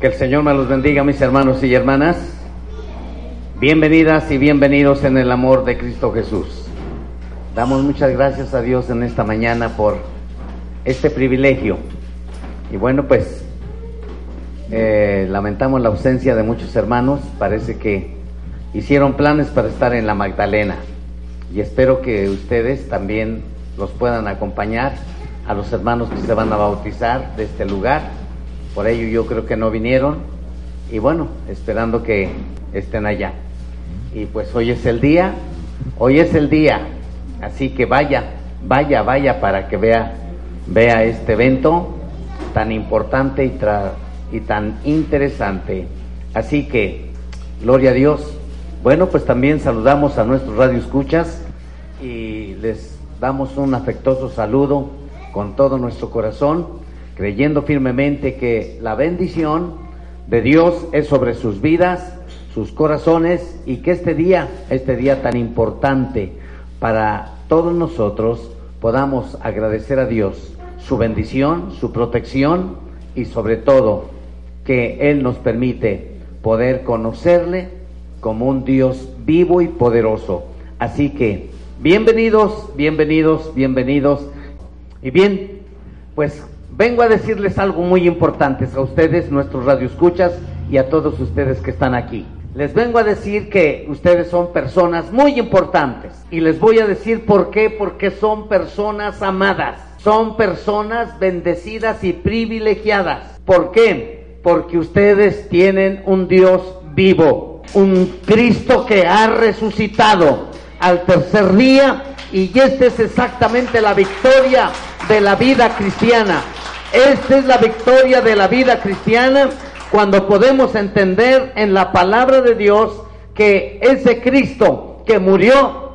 Que el Señor me los bendiga, mis hermanos y hermanas. Bienvenidas y bienvenidos en el amor de Cristo Jesús. Damos muchas gracias a Dios en esta mañana por este privilegio. Y bueno, pues eh, lamentamos la ausencia de muchos hermanos. Parece que hicieron planes para estar en la Magdalena. Y espero que ustedes también los puedan acompañar a los hermanos que se van a bautizar de este lugar. Por ello yo creo que no vinieron. Y bueno, esperando que estén allá. Y pues hoy es el día, hoy es el día. Así que vaya, vaya, vaya para que vea, vea este evento tan importante y, y tan interesante. Así que, gloria a Dios. Bueno, pues también saludamos a nuestros radioescuchas y les damos un afectuoso saludo con todo nuestro corazón, creyendo firmemente que la bendición de Dios es sobre sus vidas, sus corazones y que este día, este día tan importante para todos nosotros, podamos agradecer a Dios su bendición, su protección y sobre todo que Él nos permite poder conocerle como un Dios vivo y poderoso. Así que bienvenidos, bienvenidos, bienvenidos. Y bien, pues vengo a decirles algo muy importante a ustedes, nuestros radioescuchas y a todos ustedes que están aquí. Les vengo a decir que ustedes son personas muy importantes y les voy a decir por qué, porque son personas amadas, son personas bendecidas y privilegiadas. ¿Por qué? Porque ustedes tienen un Dios vivo, un Cristo que ha resucitado al tercer día y esta es exactamente la victoria de la vida cristiana. Esta es la victoria de la vida cristiana cuando podemos entender en la palabra de Dios que ese Cristo que murió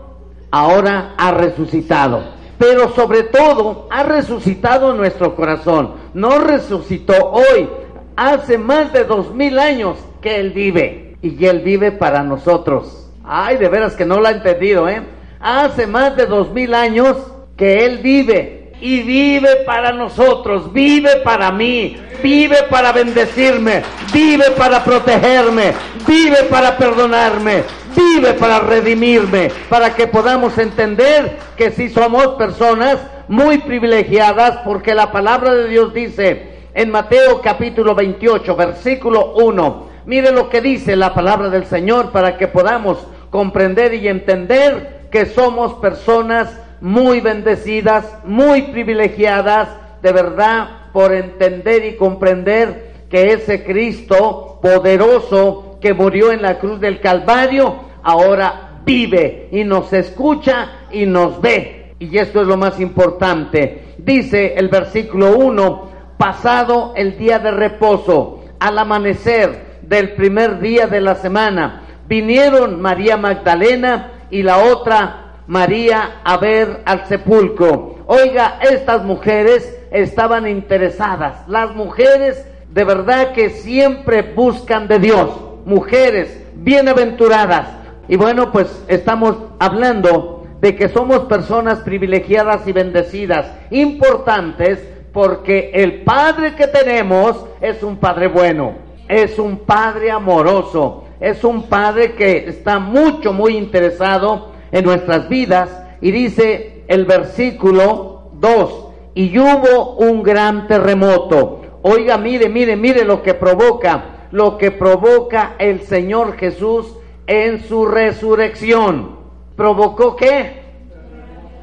ahora ha resucitado. Pero sobre todo ha resucitado nuestro corazón. No resucitó hoy, hace más de dos mil años que Él vive. Y Él vive para nosotros. Ay, de veras que no lo ha entendido, ¿eh? Hace más de dos mil años que Él vive y vive para nosotros, vive para mí, vive para bendecirme, vive para protegerme, vive para perdonarme, vive para redimirme, para que podamos entender que si somos personas muy privilegiadas, porque la palabra de Dios dice en Mateo capítulo 28, versículo 1, mire lo que dice la palabra del Señor para que podamos comprender y entender que somos personas muy bendecidas, muy privilegiadas, de verdad, por entender y comprender que ese Cristo poderoso que murió en la cruz del Calvario, ahora vive y nos escucha y nos ve. Y esto es lo más importante. Dice el versículo 1, pasado el día de reposo, al amanecer del primer día de la semana, vinieron María Magdalena y la otra María a ver al sepulcro. Oiga, estas mujeres estaban interesadas. Las mujeres de verdad que siempre buscan de Dios. Mujeres bienaventuradas. Y bueno, pues estamos hablando de que somos personas privilegiadas y bendecidas, importantes, porque el Padre que tenemos es un Padre bueno, es un Padre amoroso, es un Padre que está mucho, muy interesado en nuestras vidas. Y dice el versículo 2, y hubo un gran terremoto. Oiga, mire, mire, mire lo que provoca, lo que provoca el Señor Jesús en su resurrección. ¿Provocó qué?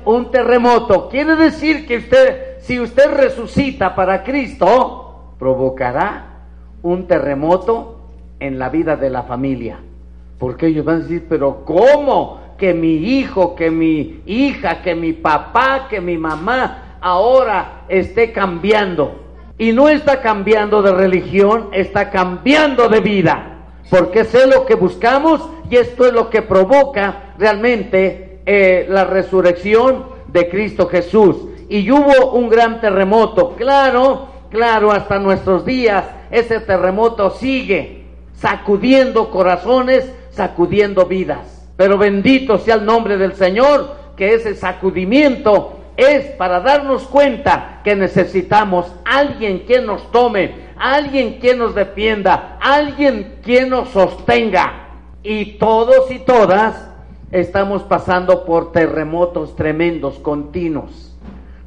Un terremoto. Quiere decir que usted, si usted resucita para Cristo, provocará un terremoto en la vida de la familia. Porque ellos van a decir, pero ¿cómo? Que mi hijo, que mi hija, que mi papá, que mi mamá ahora esté cambiando. Y no está cambiando de religión, está cambiando de vida. Porque es lo que buscamos y esto es lo que provoca realmente eh, la resurrección de Cristo Jesús. Y hubo un gran terremoto. Claro, claro, hasta nuestros días ese terremoto sigue sacudiendo corazones, sacudiendo vidas. Pero bendito sea el nombre del Señor, que ese sacudimiento es para darnos cuenta que necesitamos alguien quien nos tome, alguien quien nos defienda, alguien quien nos sostenga. Y todos y todas estamos pasando por terremotos tremendos, continuos,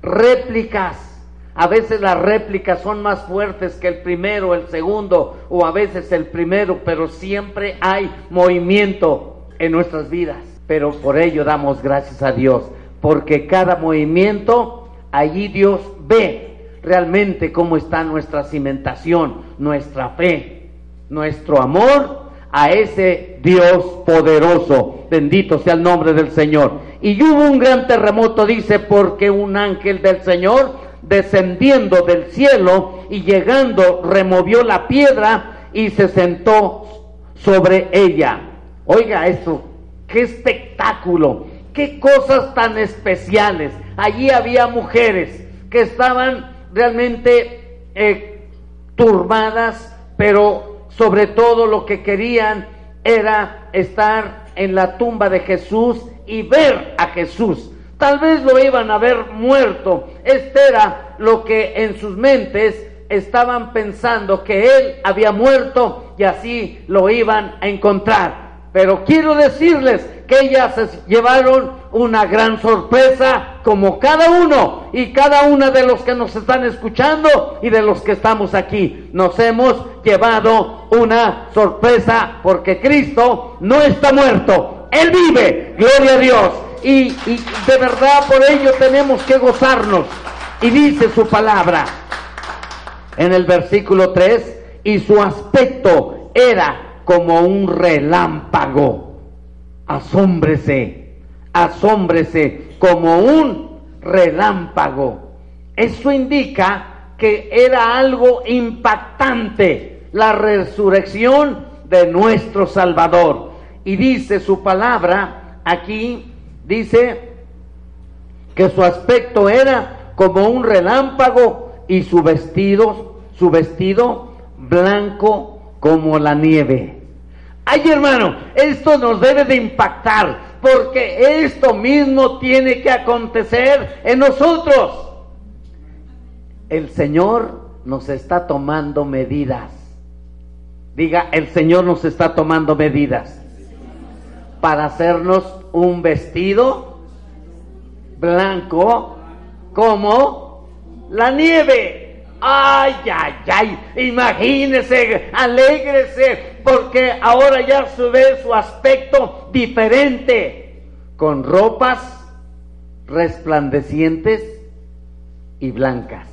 réplicas. A veces las réplicas son más fuertes que el primero, el segundo, o a veces el primero, pero siempre hay movimiento en nuestras vidas. Pero por ello damos gracias a Dios porque cada movimiento, allí Dios ve realmente cómo está nuestra cimentación, nuestra fe, nuestro amor a ese Dios poderoso. Bendito sea el nombre del Señor. Y hubo un gran terremoto, dice, porque un ángel del Señor descendiendo del cielo y llegando removió la piedra y se sentó sobre ella. Oiga esto, qué espectáculo. Qué cosas tan especiales. Allí había mujeres que estaban realmente eh, turbadas, pero sobre todo lo que querían era estar en la tumba de Jesús y ver a Jesús. Tal vez lo iban a ver muerto. Este era lo que en sus mentes estaban pensando que él había muerto y así lo iban a encontrar. Pero quiero decirles que ellas se llevaron una gran sorpresa como cada uno y cada una de los que nos están escuchando y de los que estamos aquí. Nos hemos llevado una sorpresa porque Cristo no está muerto. Él vive. Gloria a Dios. Y, y de verdad por ello tenemos que gozarnos. Y dice su palabra en el versículo 3, y su aspecto era como un relámpago. Asómbrese, asómbrese como un relámpago. Eso indica que era algo impactante, la resurrección de nuestro Salvador. Y dice su palabra aquí, dice que su aspecto era como un relámpago y su vestido, su vestido blanco como la nieve. Ay hermano, esto nos debe de impactar porque esto mismo tiene que acontecer en nosotros. El Señor nos está tomando medidas. Diga, el Señor nos está tomando medidas para hacernos un vestido blanco como la nieve. Ay, ay, ay, imagínese, alégrese, porque ahora ya se ve su aspecto diferente, con ropas resplandecientes y blancas.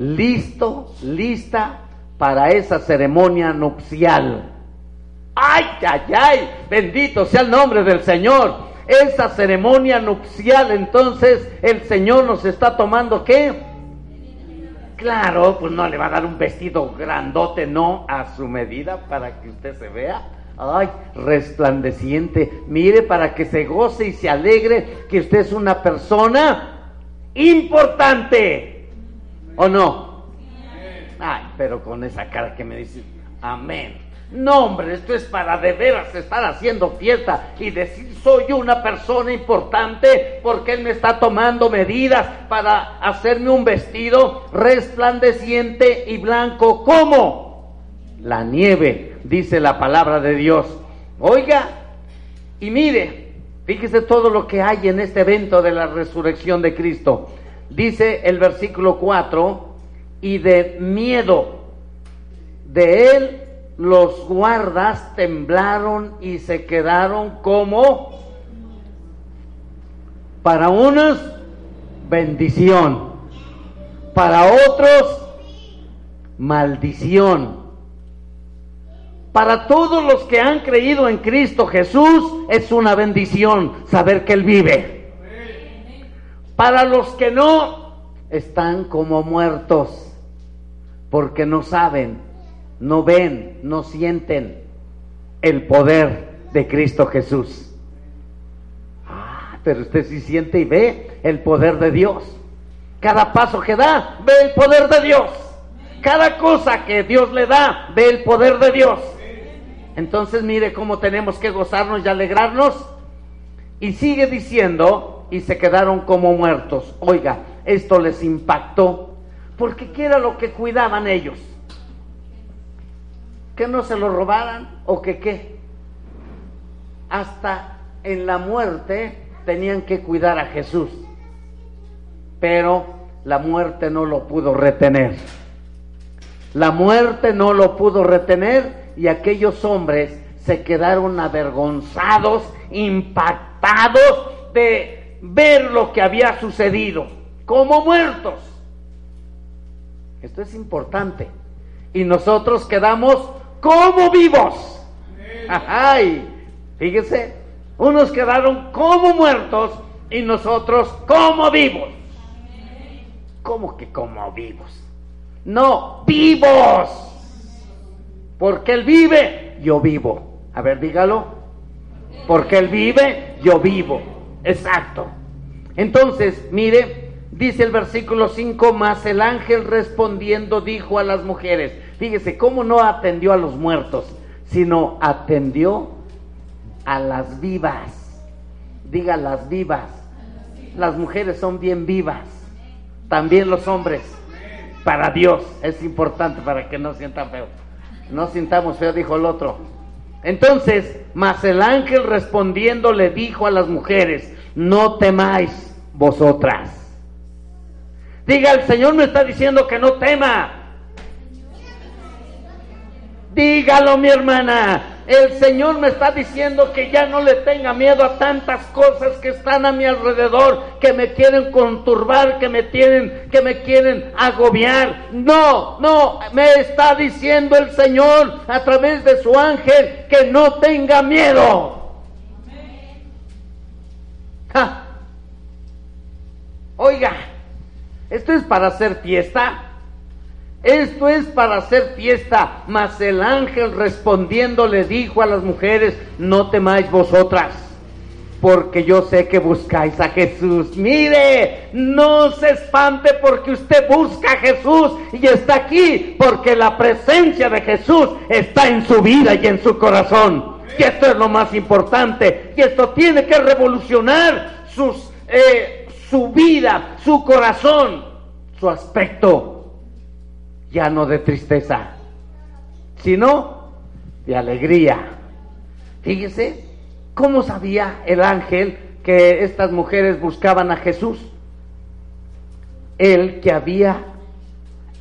Listo, lista para esa ceremonia nupcial. Ay, ay, ay, bendito sea el nombre del Señor. Esa ceremonia nupcial, entonces el Señor nos está tomando qué? Claro, pues no le va a dar un vestido grandote, no, a su medida para que usted se vea. Ay, resplandeciente. Mire para que se goce y se alegre que usted es una persona importante. ¿O no? Ay, pero con esa cara que me dice, amén. No, hombre, esto es para de veras estar haciendo fiesta y decir soy una persona importante porque Él me está tomando medidas para hacerme un vestido resplandeciente y blanco como la nieve, dice la palabra de Dios. Oiga, y mire, fíjese todo lo que hay en este evento de la resurrección de Cristo. Dice el versículo 4, y de miedo de Él los guardas temblaron y se quedaron como para unos bendición, para otros maldición. Para todos los que han creído en Cristo Jesús es una bendición saber que Él vive. Para los que no, están como muertos porque no saben no ven, no sienten el poder de Cristo Jesús. Ah, pero usted sí siente y ve el poder de Dios. Cada paso que da, ve el poder de Dios. Cada cosa que Dios le da, ve el poder de Dios. Entonces mire cómo tenemos que gozarnos y alegrarnos. Y sigue diciendo, y se quedaron como muertos. Oiga, esto les impactó, porque ¿qué era lo que cuidaban ellos? ¿Que no se lo robaran o que qué? Hasta en la muerte tenían que cuidar a Jesús, pero la muerte no lo pudo retener. La muerte no lo pudo retener y aquellos hombres se quedaron avergonzados, impactados de ver lo que había sucedido, como muertos. Esto es importante. Y nosotros quedamos como vivos. Ay, fíjese, unos quedaron como muertos y nosotros como vivos. ¿Cómo que como vivos? No, vivos. Porque Él vive, yo vivo. A ver, dígalo. Porque Él vive, yo vivo. Exacto. Entonces, mire, dice el versículo 5, más el ángel respondiendo dijo a las mujeres, fíjese, ¿cómo no atendió a los muertos, sino atendió a las vivas? Diga las vivas. Las mujeres son bien vivas, también los hombres. Para Dios es importante para que no sientan feo. No sintamos feo, dijo el otro. Entonces, mas el ángel respondiendo le dijo a las mujeres, no temáis vosotras. Diga, el Señor me está diciendo que no tema. Dígalo, mi hermana. El Señor me está diciendo que ya no le tenga miedo a tantas cosas que están a mi alrededor, que me quieren conturbar, que me tienen, que me quieren agobiar. No, no, me está diciendo el Señor a través de su ángel que no tenga miedo. Oiga, esto es para hacer fiesta. Esto es para hacer fiesta. Mas el ángel respondiendo le dijo a las mujeres, no temáis vosotras, porque yo sé que buscáis a Jesús. Mire, no se espante porque usted busca a Jesús y está aquí, porque la presencia de Jesús está en su vida y en su corazón. Y esto es lo más importante. Y esto tiene que revolucionar sus, eh, su vida, su corazón, su aspecto ya no de tristeza, sino de alegría. Fíjese cómo sabía el ángel que estas mujeres buscaban a Jesús. El que había,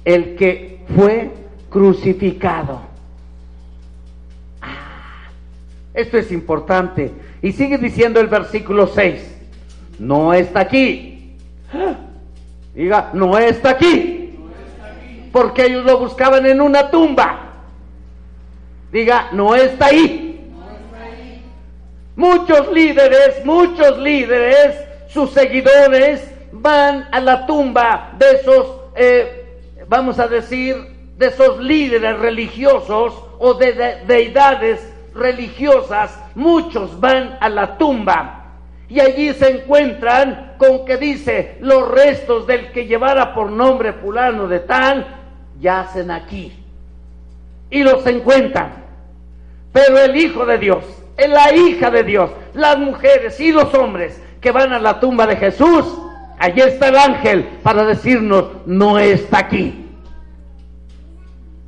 el que fue crucificado. Ah, esto es importante. Y sigue diciendo el versículo 6. No está aquí. Diga, no está aquí porque ellos lo buscaban en una tumba. Diga, no está ahí. Muchos líderes, muchos líderes, sus seguidores van a la tumba de esos, eh, vamos a decir, de esos líderes religiosos o de deidades religiosas. Muchos van a la tumba y allí se encuentran con que dice los restos del que llevara por nombre fulano de tal yacen aquí y los encuentran. Pero el Hijo de Dios, la hija de Dios, las mujeres y los hombres que van a la tumba de Jesús, allí está el ángel para decirnos, no está aquí.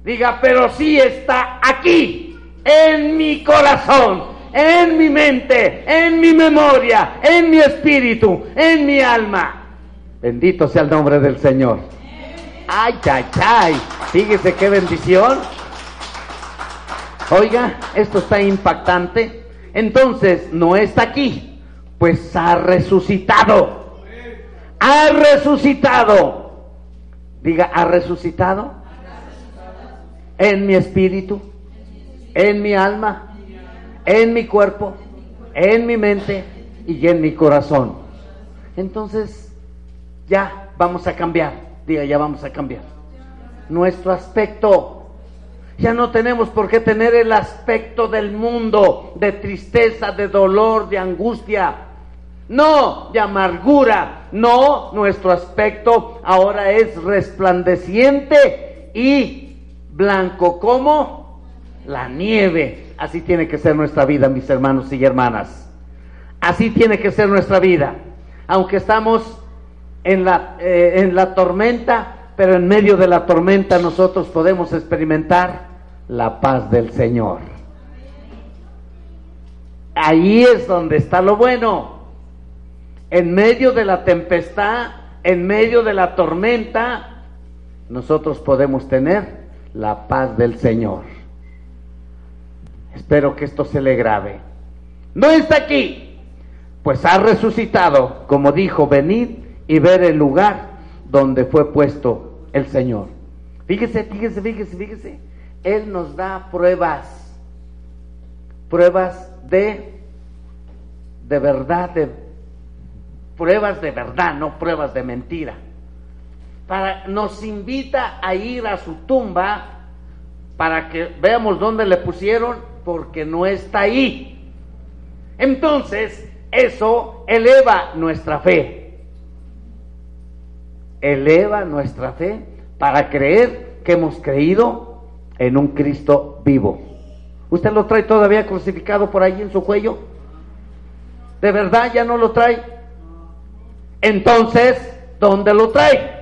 Diga, pero sí está aquí, en mi corazón, en mi mente, en mi memoria, en mi espíritu, en mi alma. Bendito sea el nombre del Señor. Ay, ay, ay. Fíjese qué bendición. Oiga, esto está impactante. Entonces, no está aquí, pues ha resucitado. Ha resucitado. Diga, ha resucitado. En mi espíritu, en mi alma, en mi cuerpo, en mi mente y en mi corazón. Entonces, ya vamos a cambiar diga, ya vamos a cambiar. Nuestro aspecto. Ya no tenemos por qué tener el aspecto del mundo, de tristeza, de dolor, de angustia. No, de amargura. No, nuestro aspecto ahora es resplandeciente y blanco como la nieve. Así tiene que ser nuestra vida, mis hermanos y hermanas. Así tiene que ser nuestra vida. aunque estamos en la, eh, en la tormenta, pero en medio de la tormenta nosotros podemos experimentar la paz del Señor. Ahí es donde está lo bueno. En medio de la tempestad, en medio de la tormenta, nosotros podemos tener la paz del Señor. Espero que esto se le grave. No está aquí, pues ha resucitado, como dijo, venid y ver el lugar donde fue puesto el Señor. Fíjese, fíjese, fíjese, fíjese. Él nos da pruebas, pruebas de, de verdad, de, pruebas de verdad, no pruebas de mentira. Para, nos invita a ir a su tumba para que veamos dónde le pusieron, porque no está ahí. Entonces, eso eleva nuestra fe. Eleva nuestra fe para creer que hemos creído en un Cristo vivo. ¿Usted lo trae todavía crucificado por ahí en su cuello? ¿De verdad ya no lo trae? Entonces, ¿dónde lo trae?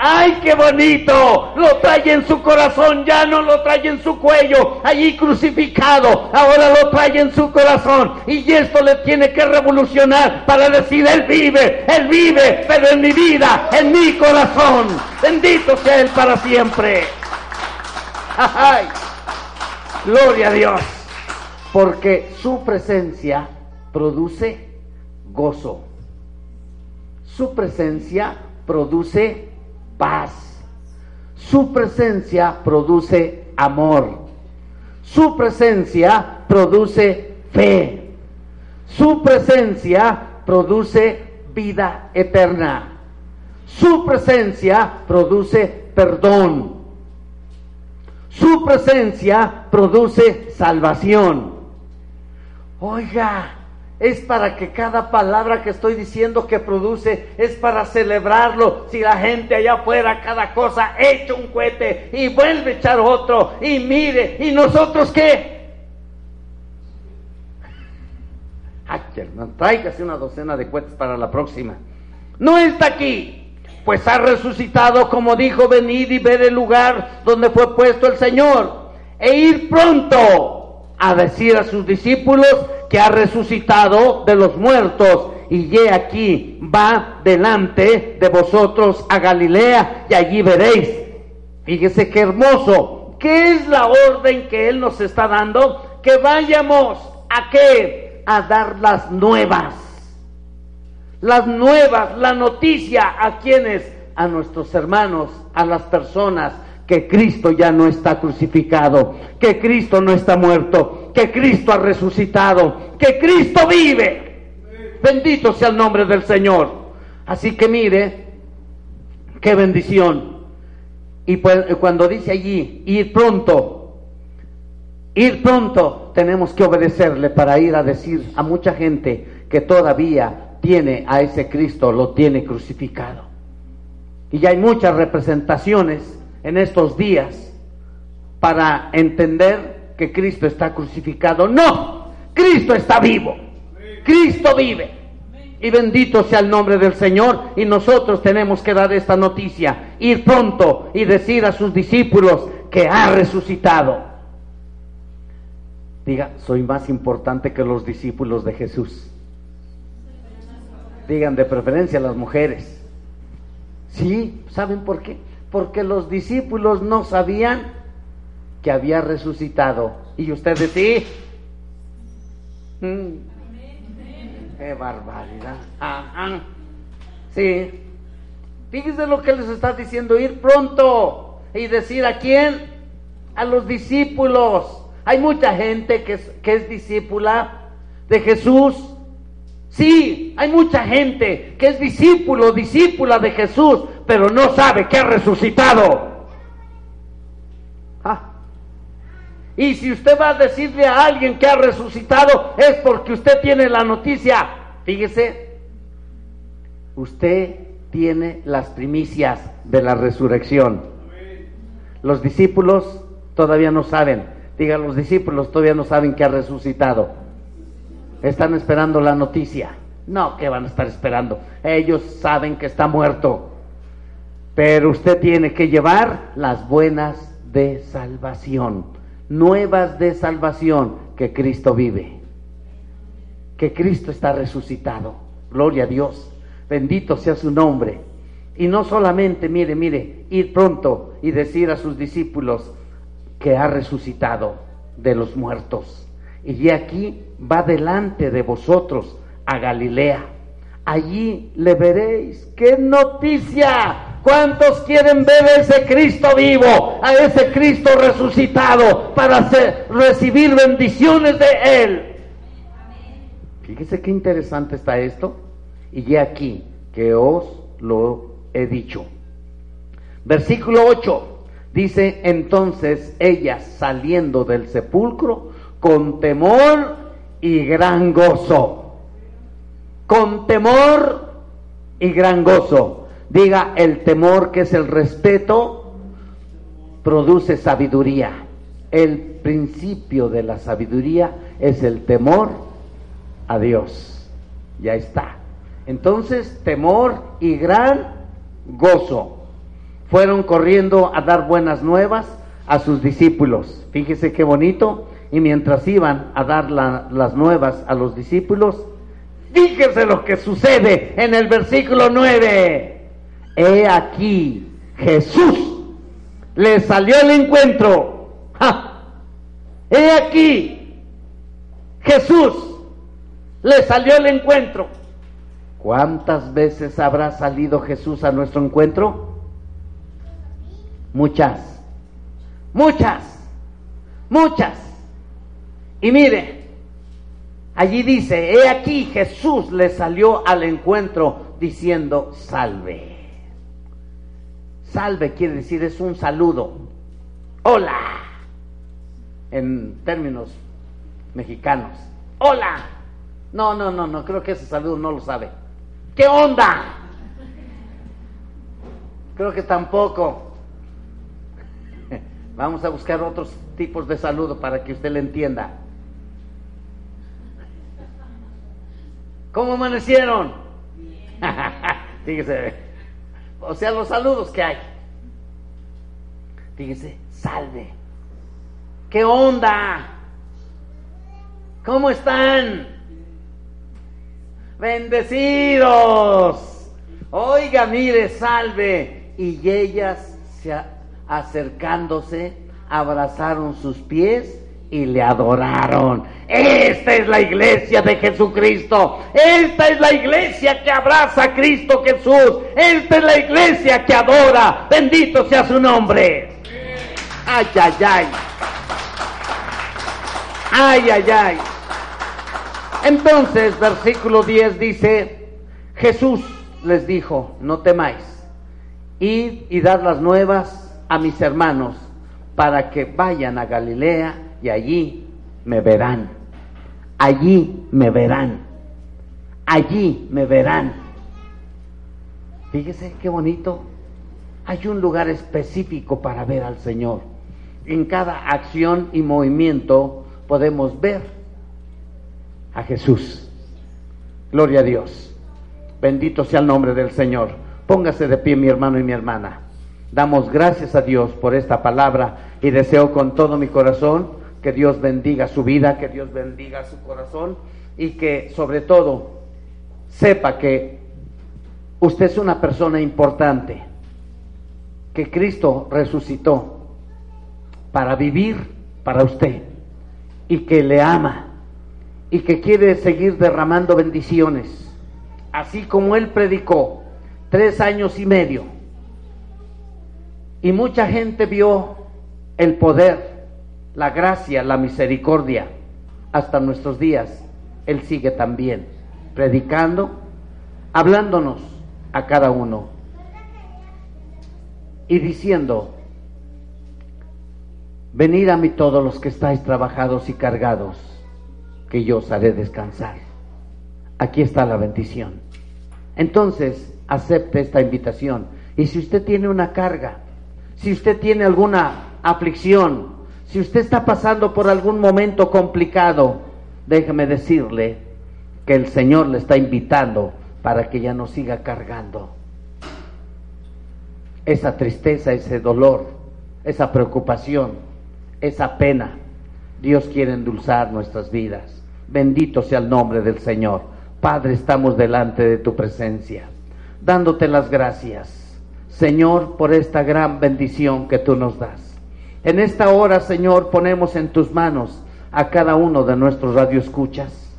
¡Ay, qué bonito! Lo trae en su corazón, ya no lo trae en su cuello, allí crucificado, ahora lo trae en su corazón. Y esto le tiene que revolucionar para decir, Él vive, Él vive, pero en mi vida, en mi corazón. Bendito sea Él para siempre. ¡Ay! Gloria a Dios. Porque su presencia produce gozo. Su presencia produce paz. Su presencia produce amor. Su presencia produce fe. Su presencia produce vida eterna. Su presencia produce perdón. Su presencia produce salvación. Oiga, es para que cada palabra que estoy diciendo que produce es para celebrarlo. Si la gente allá afuera, cada cosa echa un cohete y vuelve a echar otro y mire, ¿y nosotros qué? Ay, hermano, tráigase una docena de cohetes para la próxima. No está aquí, pues ha resucitado, como dijo, venid y ver el lugar donde fue puesto el Señor, e ir pronto a decir a sus discípulos que ha resucitado de los muertos y ye aquí va delante de vosotros a Galilea y allí veréis. Fíjese qué hermoso. ¿Qué es la orden que Él nos está dando? Que vayamos a qué? A dar las nuevas. Las nuevas, la noticia a quienes, a nuestros hermanos, a las personas, que Cristo ya no está crucificado, que Cristo no está muerto, que Cristo ha resucitado, que Cristo vive. Bendito sea el nombre del Señor. Así que mire, qué bendición. Y pues, cuando dice allí, ir pronto, ir pronto, tenemos que obedecerle para ir a decir a mucha gente que todavía tiene a ese Cristo, lo tiene crucificado. Y ya hay muchas representaciones en estos días para entender que Cristo está crucificado. No, Cristo está vivo. Cristo vive. Y bendito sea el nombre del Señor. Y nosotros tenemos que dar esta noticia, ir pronto y decir a sus discípulos que ha resucitado. Diga, soy más importante que los discípulos de Jesús. Digan de preferencia las mujeres. Sí, ¿saben por qué? porque los discípulos no sabían que había resucitado. Y ustedes sí. Mm. Qué barbaridad. Sí. Fíjense lo que les está diciendo, ir pronto y decir a quién, a los discípulos. Hay mucha gente que es, que es discípula de Jesús. Sí, hay mucha gente que es discípulo, discípula de Jesús, pero no sabe que ha resucitado. Y si usted va a decirle a alguien que ha resucitado, es porque usted tiene la noticia. Fíjese, usted tiene las primicias de la resurrección. Los discípulos todavía no saben. Diga, los discípulos todavía no saben que ha resucitado. Están esperando la noticia. No, que van a estar esperando. Ellos saben que está muerto. Pero usted tiene que llevar las buenas de salvación, nuevas de salvación, que Cristo vive, que Cristo está resucitado. Gloria a Dios. Bendito sea su nombre. Y no solamente, mire, mire, ir pronto y decir a sus discípulos que ha resucitado de los muertos. Y aquí va delante de vosotros a Galilea. Allí le veréis. ¡Qué noticia! ¿Cuántos quieren ver a ese Cristo vivo, a ese Cristo resucitado para recibir bendiciones de Él? Fíjese qué interesante está esto. Y aquí que os lo he dicho. Versículo 8 dice, entonces ella saliendo del sepulcro con temor y gran gozo. Con temor y gran gozo. Diga, el temor que es el respeto produce sabiduría. El principio de la sabiduría es el temor a Dios. Ya está. Entonces, temor y gran gozo. Fueron corriendo a dar buenas nuevas a sus discípulos. Fíjese qué bonito. Y mientras iban a dar las nuevas a los discípulos, fíjese lo que sucede en el versículo 9. He aquí, Jesús le salió el encuentro. He aquí, Jesús le salió el encuentro. ¿Cuántas veces habrá salido Jesús a nuestro encuentro? Muchas, muchas, muchas. Y mire, allí dice, he aquí Jesús le salió al encuentro diciendo, salve. Salve quiere decir es un saludo. Hola. En términos mexicanos. Hola. No, no, no, no, creo que ese saludo no lo sabe. ¿Qué onda? Creo que tampoco. Vamos a buscar otros tipos de saludo para que usted le entienda. ¿Cómo amanecieron? Fíjese. O sea, los saludos que hay. Fíjese, salve. ¿Qué onda? ¿Cómo están? bendecidos. Oiga, mire, salve. Y ellas, se, acercándose, abrazaron sus pies y le adoraron. Esta es la iglesia de Jesucristo. Esta es la iglesia que abraza a Cristo Jesús. Esta es la iglesia que adora. Bendito sea su nombre. Ay, ay, ay. Ay, ay, ay. Entonces, versículo 10 dice, Jesús les dijo, no temáis, id y dar las nuevas a mis hermanos para que vayan a Galilea y allí me verán. Allí me verán. Allí me verán. Fíjese qué bonito. Hay un lugar específico para ver al Señor. En cada acción y movimiento podemos ver a Jesús. Gloria a Dios. Bendito sea el nombre del Señor. Póngase de pie mi hermano y mi hermana. Damos gracias a Dios por esta palabra y deseo con todo mi corazón que Dios bendiga su vida, que Dios bendiga su corazón y que sobre todo sepa que usted es una persona importante, que Cristo resucitó para vivir para usted y que le ama y que quiere seguir derramando bendiciones, así como él predicó tres años y medio. Y mucha gente vio el poder, la gracia, la misericordia hasta nuestros días. Él sigue también predicando, hablándonos a cada uno y diciendo, venid a mí todos los que estáis trabajados y cargados que yo os haré descansar. Aquí está la bendición. Entonces, acepte esta invitación. Y si usted tiene una carga, si usted tiene alguna aflicción, si usted está pasando por algún momento complicado, déjeme decirle que el Señor le está invitando para que ya no siga cargando esa tristeza, ese dolor, esa preocupación, esa pena. Dios quiere endulzar nuestras vidas. Bendito sea el nombre del Señor. Padre, estamos delante de tu presencia, dándote las gracias, Señor, por esta gran bendición que tú nos das. En esta hora, Señor, ponemos en tus manos a cada uno de nuestros radioescuchas,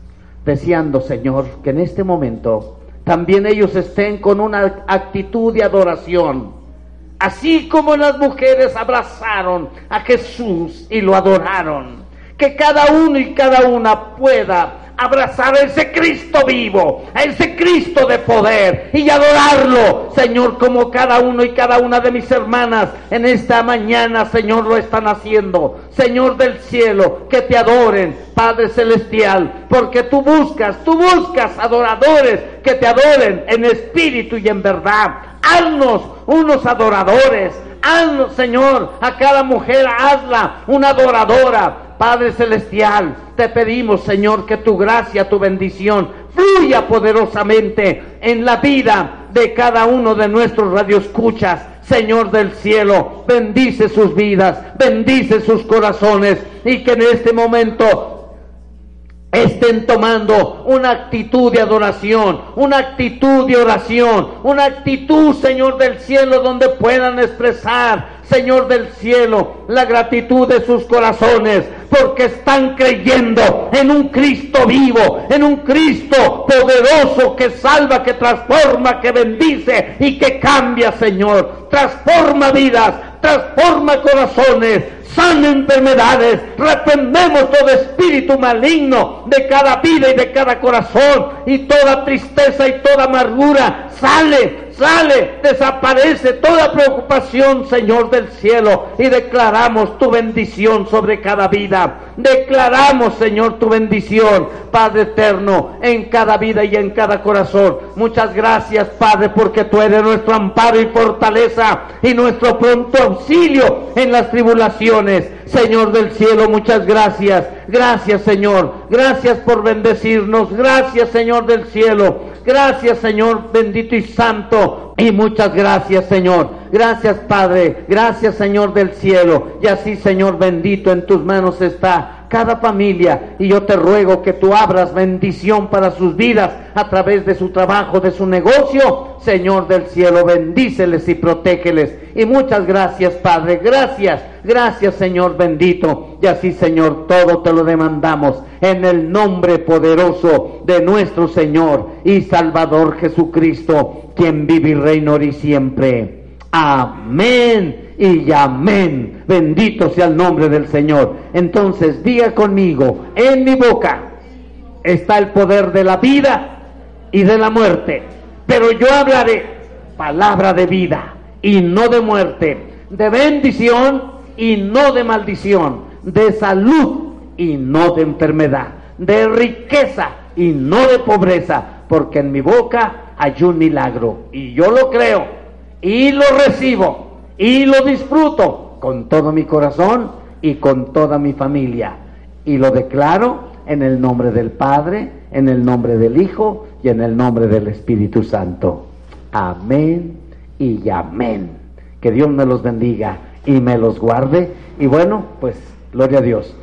deseando, Señor, que en este momento también ellos estén con una actitud de adoración Así como las mujeres abrazaron a Jesús y lo adoraron. Que cada uno y cada una pueda abrazar a ese Cristo vivo, a ese Cristo de poder y adorarlo, Señor, como cada uno y cada una de mis hermanas en esta mañana, Señor, lo están haciendo. Señor del cielo, que te adoren, Padre celestial, porque tú buscas, tú buscas adoradores que te adoren en espíritu y en verdad. Haznos unos adoradores. Haznos, Señor, a cada mujer, hazla una adoradora Padre Celestial, te pedimos, Señor, que tu gracia, tu bendición fluya poderosamente en la vida de cada uno de nuestros radioescuchas. Señor del cielo, bendice sus vidas, bendice sus corazones y que en este momento estén tomando una actitud de adoración, una actitud de oración, una actitud, Señor del cielo, donde puedan expresar, Señor del cielo, la gratitud de sus corazones, porque están creyendo en un Cristo vivo, en un Cristo poderoso que salva, que transforma, que bendice y que cambia, Señor. Transforma vidas, transforma corazones, sana enfermedades, reprendemos todo espíritu maligno de cada vida y de cada corazón. Y toda tristeza y toda amargura sale, sale, desaparece toda preocupación, Señor del cielo, y declaramos tu bendición sobre cada vida. Declaramos, Señor, tu bendición, Padre eterno, en cada vida y en cada corazón. Muchas gracias, Padre, porque tú eres nuestro amparo y fortaleza y nuestro pronto auxilio en las tribulaciones. Señor del cielo, muchas gracias. Gracias, Señor. Gracias por bendecirnos. Gracias, Señor del cielo. Gracias, Señor bendito y santo. Y muchas gracias, Señor. Gracias, Padre. Gracias, Señor del cielo. Y así, Señor bendito, en tus manos está cada familia y yo te ruego que tú abras bendición para sus vidas a través de su trabajo, de su negocio. Señor del cielo, bendíceles y protégeles. Y muchas gracias, Padre. Gracias, gracias, Señor bendito. Y así, Señor, todo te lo demandamos en el nombre poderoso de nuestro Señor y Salvador Jesucristo, quien vive y reina y siempre. Amén y amén. Bendito sea el nombre del Señor. Entonces diga conmigo, en mi boca está el poder de la vida y de la muerte. Pero yo hablaré palabra de vida y no de muerte, de bendición y no de maldición, de salud y no de enfermedad, de riqueza y no de pobreza, porque en mi boca hay un milagro y yo lo creo y lo recibo y lo disfruto con todo mi corazón y con toda mi familia. Y lo declaro en el nombre del Padre, en el nombre del Hijo y en el nombre del Espíritu Santo. Amén y amén. Que Dios me los bendiga y me los guarde. Y bueno, pues, gloria a Dios.